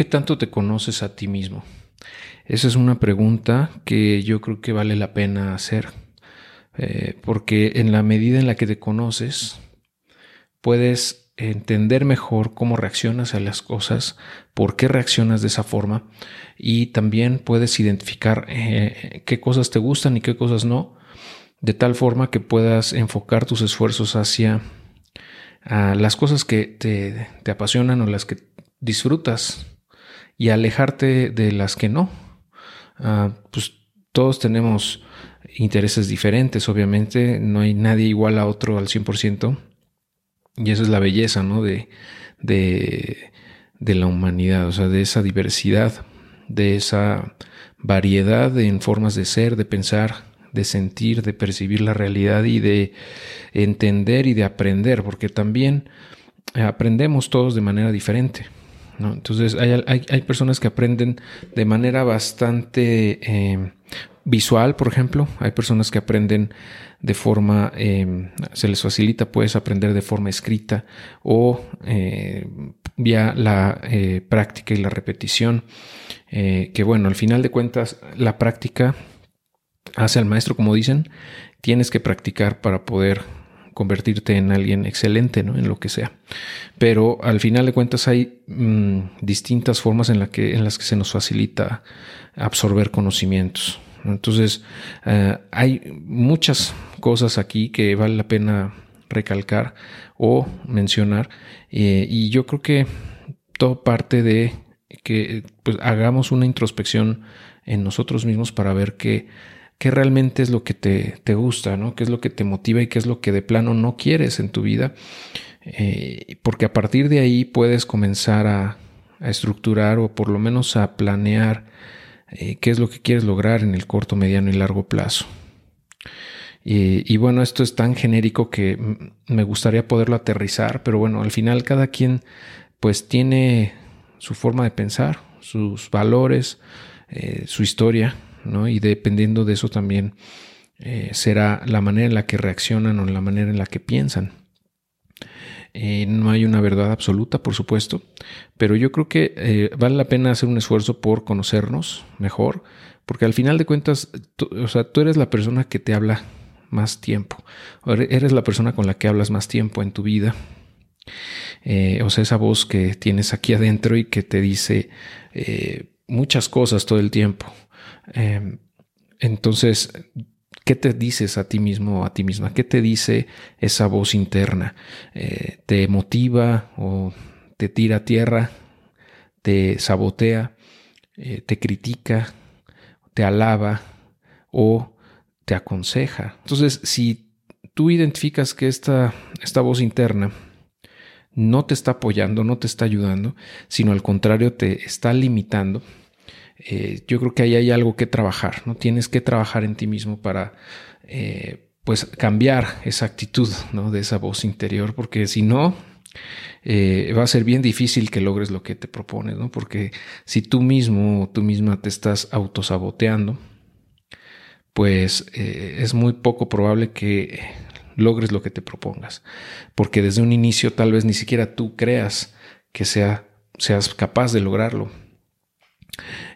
¿qué tanto te conoces a ti mismo? Esa es una pregunta que yo creo que vale la pena hacer, eh, porque en la medida en la que te conoces, puedes entender mejor cómo reaccionas a las cosas, por qué reaccionas de esa forma y también puedes identificar eh, qué cosas te gustan y qué cosas no, de tal forma que puedas enfocar tus esfuerzos hacia las cosas que te, te apasionan o las que disfrutas y alejarte de las que no. Ah, pues todos tenemos intereses diferentes, obviamente, no hay nadie igual a otro al 100%, y esa es la belleza, ¿no? De, de, de la humanidad, o sea, de esa diversidad, de esa variedad en formas de ser, de pensar, de sentir, de percibir la realidad y de entender y de aprender, porque también aprendemos todos de manera diferente. Entonces hay, personas que aprenden de manera bastante eh, visual, por ejemplo. Hay personas que aprenden de forma, eh, se les facilita pues aprender de forma escrita o eh, vía la práctica y la repetición. que bueno, al final de cuentas la práctica hace al maestro, como dicen, tienes que practicar para poder convertirte en alguien excelente, ¿no? En lo que sea. Pero al final de cuentas hay mm, distintas formas en, que, en las que se nos facilita absorber conocimientos. Entonces, eh, hay muchas cosas aquí que vale la pena recalcar o mencionar. Eh, y yo creo que todo parte de que pues, hagamos una introspección en nosotros mismos para ver qué qué realmente es lo que te, gusta, ¿no? qué es lo que te motiva y qué es lo que de plano no quieres en tu vida. Eh, porque a partir de ahí puedes comenzar a, estructurar o por lo menos a planear eh, qué es lo que quieres lograr en el corto, mediano y largo plazo. Y, y, bueno, esto es tan genérico que me gustaría poderlo aterrizar, pero bueno, al final cada quien pues tiene su forma de pensar, sus valores, eh, su historia y dependiendo de eso también eh, será la manera en la que reaccionan o la manera en la que piensan. Eh, no hay una verdad absoluta, por supuesto, pero yo creo que eh, vale la pena hacer un esfuerzo por conocernos mejor, porque al final de cuentas, o sea, tú eres la persona que te habla más tiempo, eres la persona con la que hablas más tiempo en tu vida. o sea, esa voz que tienes aquí adentro y que te dice muchas cosas todo el tiempo. Em, entonces, ¿qué te dices a ti mismo o a ti misma? ¿Qué te dice esa voz interna? Eh, ¿Te motiva o te tira a tierra? ¿Te sabotea? Eh, ¿Te critica? ¿Te alaba? ¿O te aconseja? Entonces, si tú identificas que esta, esta voz interna no te está apoyando, no te está ayudando, sino al contrario te está limitando, eh, yo creo que ahí hay algo que trabajar, ¿no? Tienes que trabajar en ti mismo para, eh, pues, cambiar esa actitud, ¿no? De esa voz interior, porque si no, eh, va a ser bien difícil que logres lo que te propones, ¿no? Porque si tú mismo o tú misma te estás autosaboteando, pues es muy poco probable que logres lo que te propongas, porque desde un inicio tal vez ni siquiera tú creas que sea, seas capaz de lograrlo.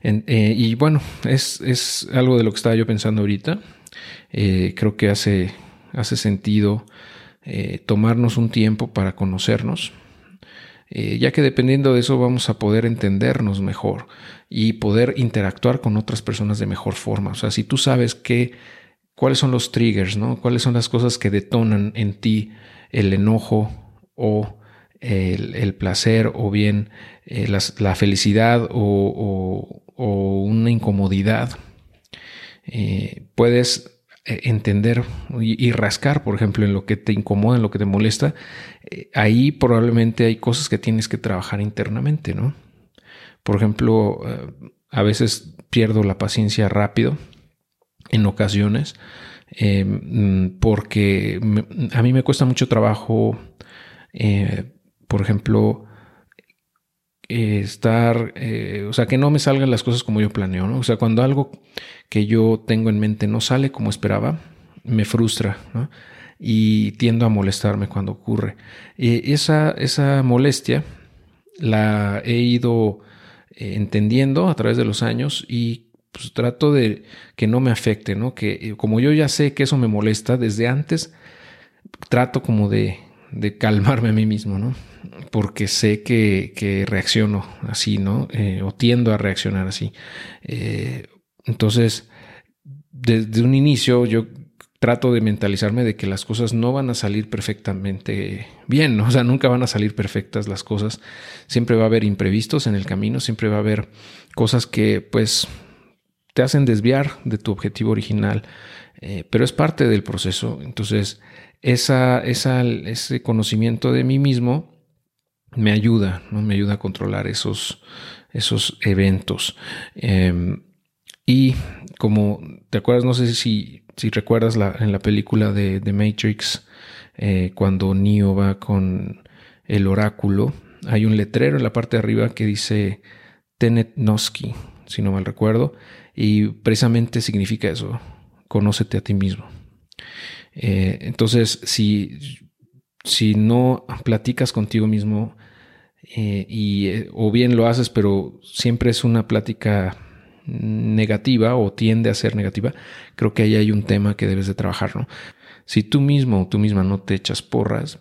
Eh, y bueno, es, algo de lo que estaba yo pensando ahorita. Eh, creo que hace, hace sentido eh, tomarnos un tiempo para conocernos, ya que dependiendo de eso vamos a poder entendernos mejor y poder interactuar con otras personas de mejor forma. O sea, si tú sabes cuáles son los triggers, ¿no? cuáles son las cosas que detonan en ti el enojo o el, placer o bien la, felicidad o, una incomodidad, eh, puedes eh, entender y, rascar, por ejemplo, en lo que te incomoda, en lo que te molesta, eh, ahí probablemente hay cosas que tienes que trabajar internamente, ¿no? Por ejemplo, a veces pierdo la paciencia rápido, en ocasiones, porque a mí me cuesta mucho trabajo, por ejemplo, estar, eh, o sea, que no me salgan las cosas como yo planeo, ¿no? O sea, cuando algo que yo tengo en mente no sale como esperaba, me frustra, ¿no? Y tiendo a molestarme cuando ocurre. esa, esa molestia la he ido eh, entendiendo a través de los años y pues trato de que no me afecte, ¿no? Que eh, como yo ya sé que eso me molesta desde antes, trato como de, de calmarme a mí mismo, ¿no? Porque sé que, que reacciono así, ¿no? Eh, o tiendo a reaccionar así. entonces, desde un inicio yo trato de mentalizarme de que las cosas no van a salir perfectamente bien, ¿no? o sea, nunca van a salir perfectas las cosas, siempre va a haber imprevistos en el camino, siempre va a haber cosas que pues te hacen desviar de tu objetivo original, eh, pero es parte del proceso, entonces ese conocimiento de mí mismo me ayuda, ¿no? me ayuda a controlar esos, esos eventos. Em, y como te acuerdas, no sé si si recuerdas la, en la película de, The Matrix, eh, cuando Neo va con el oráculo, hay un letrero en la parte de arriba que dice Tenet Noski, si no mal recuerdo, y precisamente significa eso, conócete a ti mismo. Eh, entonces, si, si no platicas contigo mismo, eh, y, o bien lo haces, pero siempre es una plática negativa o tiende a ser negativa, creo que ahí hay un tema que debes de trabajar, ¿no? Si tú mismo o tú misma no te echas porras,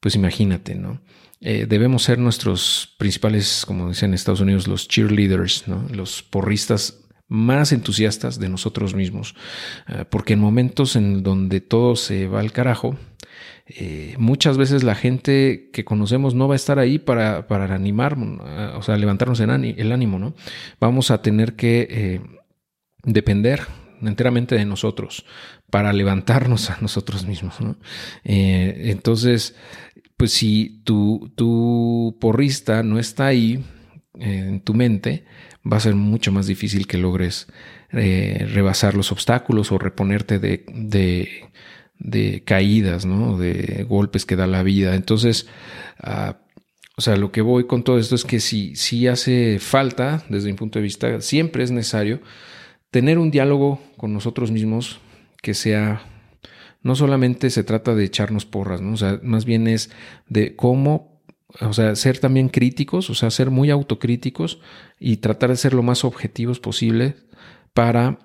pues imagínate, ¿no? Eh, debemos ser nuestros principales, como dicen en Estados Unidos, los cheerleaders, ¿no? Los porristas más entusiastas de nosotros mismos, eh, porque en momentos en donde todo se va al carajo, eh, muchas veces la gente que conocemos no va a estar ahí para, para animar, o sea, levantarnos el ánimo, ¿no? Vamos a tener que eh, depender enteramente de nosotros para levantarnos a nosotros mismos, ¿no? Eh, entonces, pues si tu, tu porrista no está ahí en tu mente, va a ser mucho más difícil que logres rebasar los obstáculos o reponerte de, de de caídas, ¿no? De golpes que da la vida. Entonces, ah, o sea, lo que voy con todo esto es que si, si hace falta, desde mi punto de vista, siempre es necesario tener un diálogo con nosotros mismos que sea, no solamente se trata de echarnos porras, ¿no? O sea, más bien es de cómo, o sea, ser también críticos, o sea, ser muy autocríticos y tratar de ser lo más objetivos posible para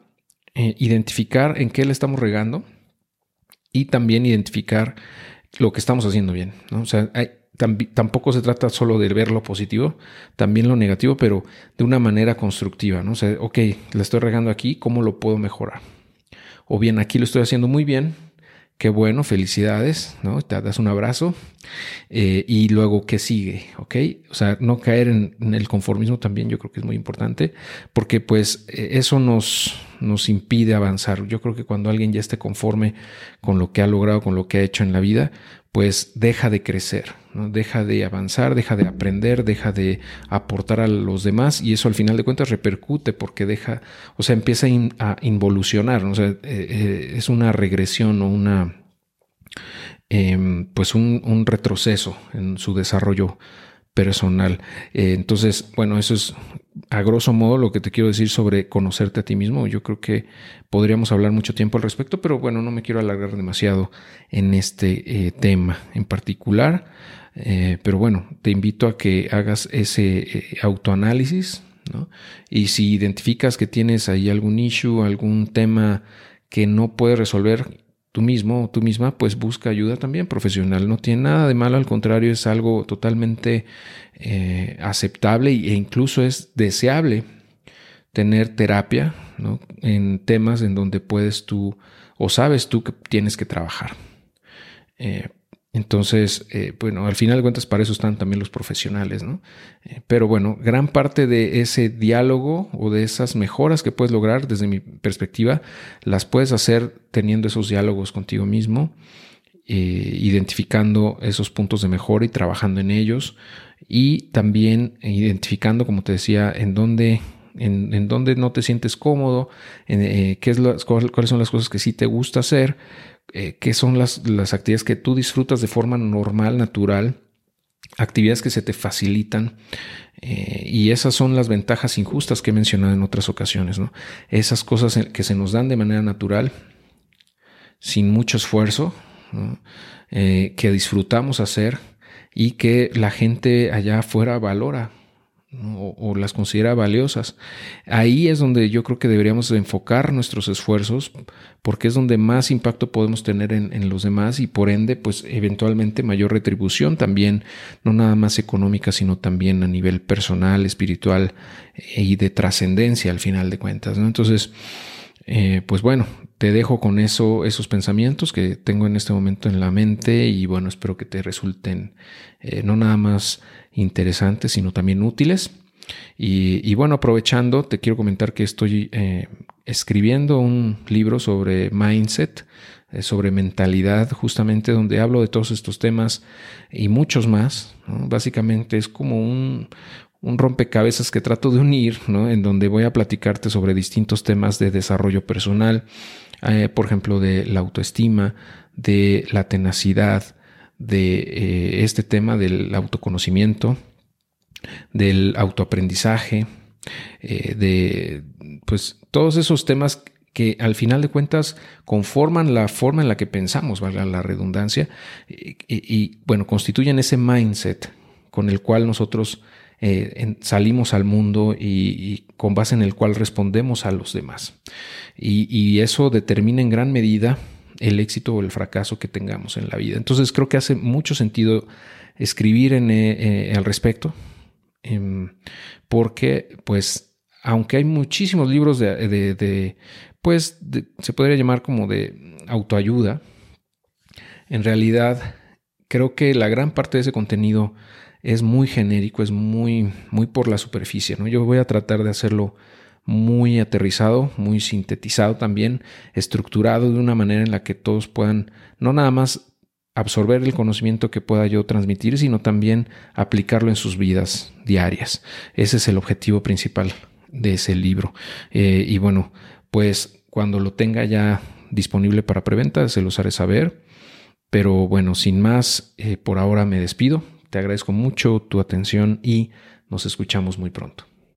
eh, identificar en qué le estamos regando y también identificar lo que estamos haciendo bien. ¿no? O sea, tampoco se trata solo de ver lo positivo, también lo negativo, pero de una manera constructiva. ¿no? O sea, ok, la estoy regando aquí, ¿cómo lo puedo mejorar? O bien, aquí lo estoy haciendo muy bien, qué bueno, felicidades, ¿no? Te das un abrazo eh, y luego qué sigue, ¿ok? O sea, no caer en, el conformismo también yo creo que es muy importante porque pues eh, eso nos, nos impide avanzar. Yo creo que cuando alguien ya esté conforme con lo que ha logrado, con lo que ha hecho en la vida, pues deja de crecer, ¿no? deja de avanzar, deja de aprender, deja de aportar a los demás y eso al final de cuentas repercute porque deja, o sea, empieza a involucionar, o sea, eh, eh, es una regresión o una, em, pues un, retroceso en su desarrollo personal. Eh, entonces, bueno, eso es a grosso modo lo que te quiero decir sobre conocerte a ti mismo. Yo creo que podríamos hablar mucho tiempo al respecto, pero bueno, no me quiero alargar demasiado en este eh, tema en particular. Eh, pero bueno, te invito a que hagas ese autoanálisis, ¿no? Y si identificas que tienes ahí algún issue, algún tema que no puedes resolver, tú mismo o tú misma, pues busca ayuda también profesional. No tiene nada de malo, al contrario, es algo totalmente eh, aceptable e incluso es deseable tener terapia en temas en donde puedes tú o sabes tú que tienes que trabajar. Eh, entonces, eh, bueno, al final de cuentas para eso están también los profesionales, ¿no? Eh, pero bueno, gran parte de ese diálogo o de esas mejoras que puedes lograr desde mi perspectiva, las puedes hacer teniendo esos diálogos contigo mismo, eh, identificando esos puntos de mejora y trabajando en ellos y también identificando, como te decía, en dónde en, dónde no te sientes cómodo, en, qué es cuáles son las cosas que sí te gusta hacer, eh, qué son las, las actividades que tú disfrutas de forma normal, natural, actividades que se te facilitan. Eh, y esas son las ventajas injustas que he mencionado en otras ocasiones. ¿no? Esas cosas que se nos dan de manera natural, sin mucho esfuerzo, eh, que disfrutamos hacer y que la gente allá afuera valora. O, las considera valiosas. Ahí es donde yo creo que deberíamos enfocar nuestros esfuerzos porque es donde más impacto podemos tener en, los demás y por ende pues eventualmente mayor retribución también, no nada más económica sino también a nivel personal, espiritual eh, y de trascendencia al final de cuentas. Entonces, eh, pues bueno, te dejo con eso, esos pensamientos que tengo en este momento en la mente y bueno, espero que te resulten eh, no nada más interesantes, sino también útiles. Y, bueno, aprovechando, te quiero comentar que estoy eh, escribiendo un libro sobre mindset, sobre mentalidad, justamente donde hablo de todos estos temas y muchos más. Básicamente es como un, un rompecabezas que trato de unir, ¿no? en donde voy a platicarte sobre distintos temas de desarrollo personal, eh, por ejemplo, de la autoestima, de la tenacidad, de eh, este tema del autoconocimiento, del autoaprendizaje, eh, de pues todos esos temas que al final de cuentas conforman la forma en la que pensamos, valga la redundancia, y, bueno, constituyen ese mindset con el cual nosotros eh, salimos al mundo y, con base en el cual respondemos a los demás. Y, eso determina en gran medida el éxito o el fracaso que tengamos en la vida. Entonces creo que hace mucho sentido escribir en, eh, eh, al respecto, em, porque pues aunque hay muchísimos libros de, pues se podría llamar como de autoayuda, en realidad creo que la gran parte de ese contenido es muy genérico, es muy, muy por la superficie. ¿no? Yo voy a tratar de hacerlo muy aterrizado, muy sintetizado también, estructurado de una manera en la que todos puedan no nada más absorber el conocimiento que pueda yo transmitir, sino también aplicarlo en sus vidas diarias. Ese es el objetivo principal de ese libro. Eh, y bueno, pues cuando lo tenga ya disponible para preventa, se los haré saber. Pero bueno, sin más, eh, por ahora me despido. Te agradezco mucho tu atención y nos escuchamos muy pronto.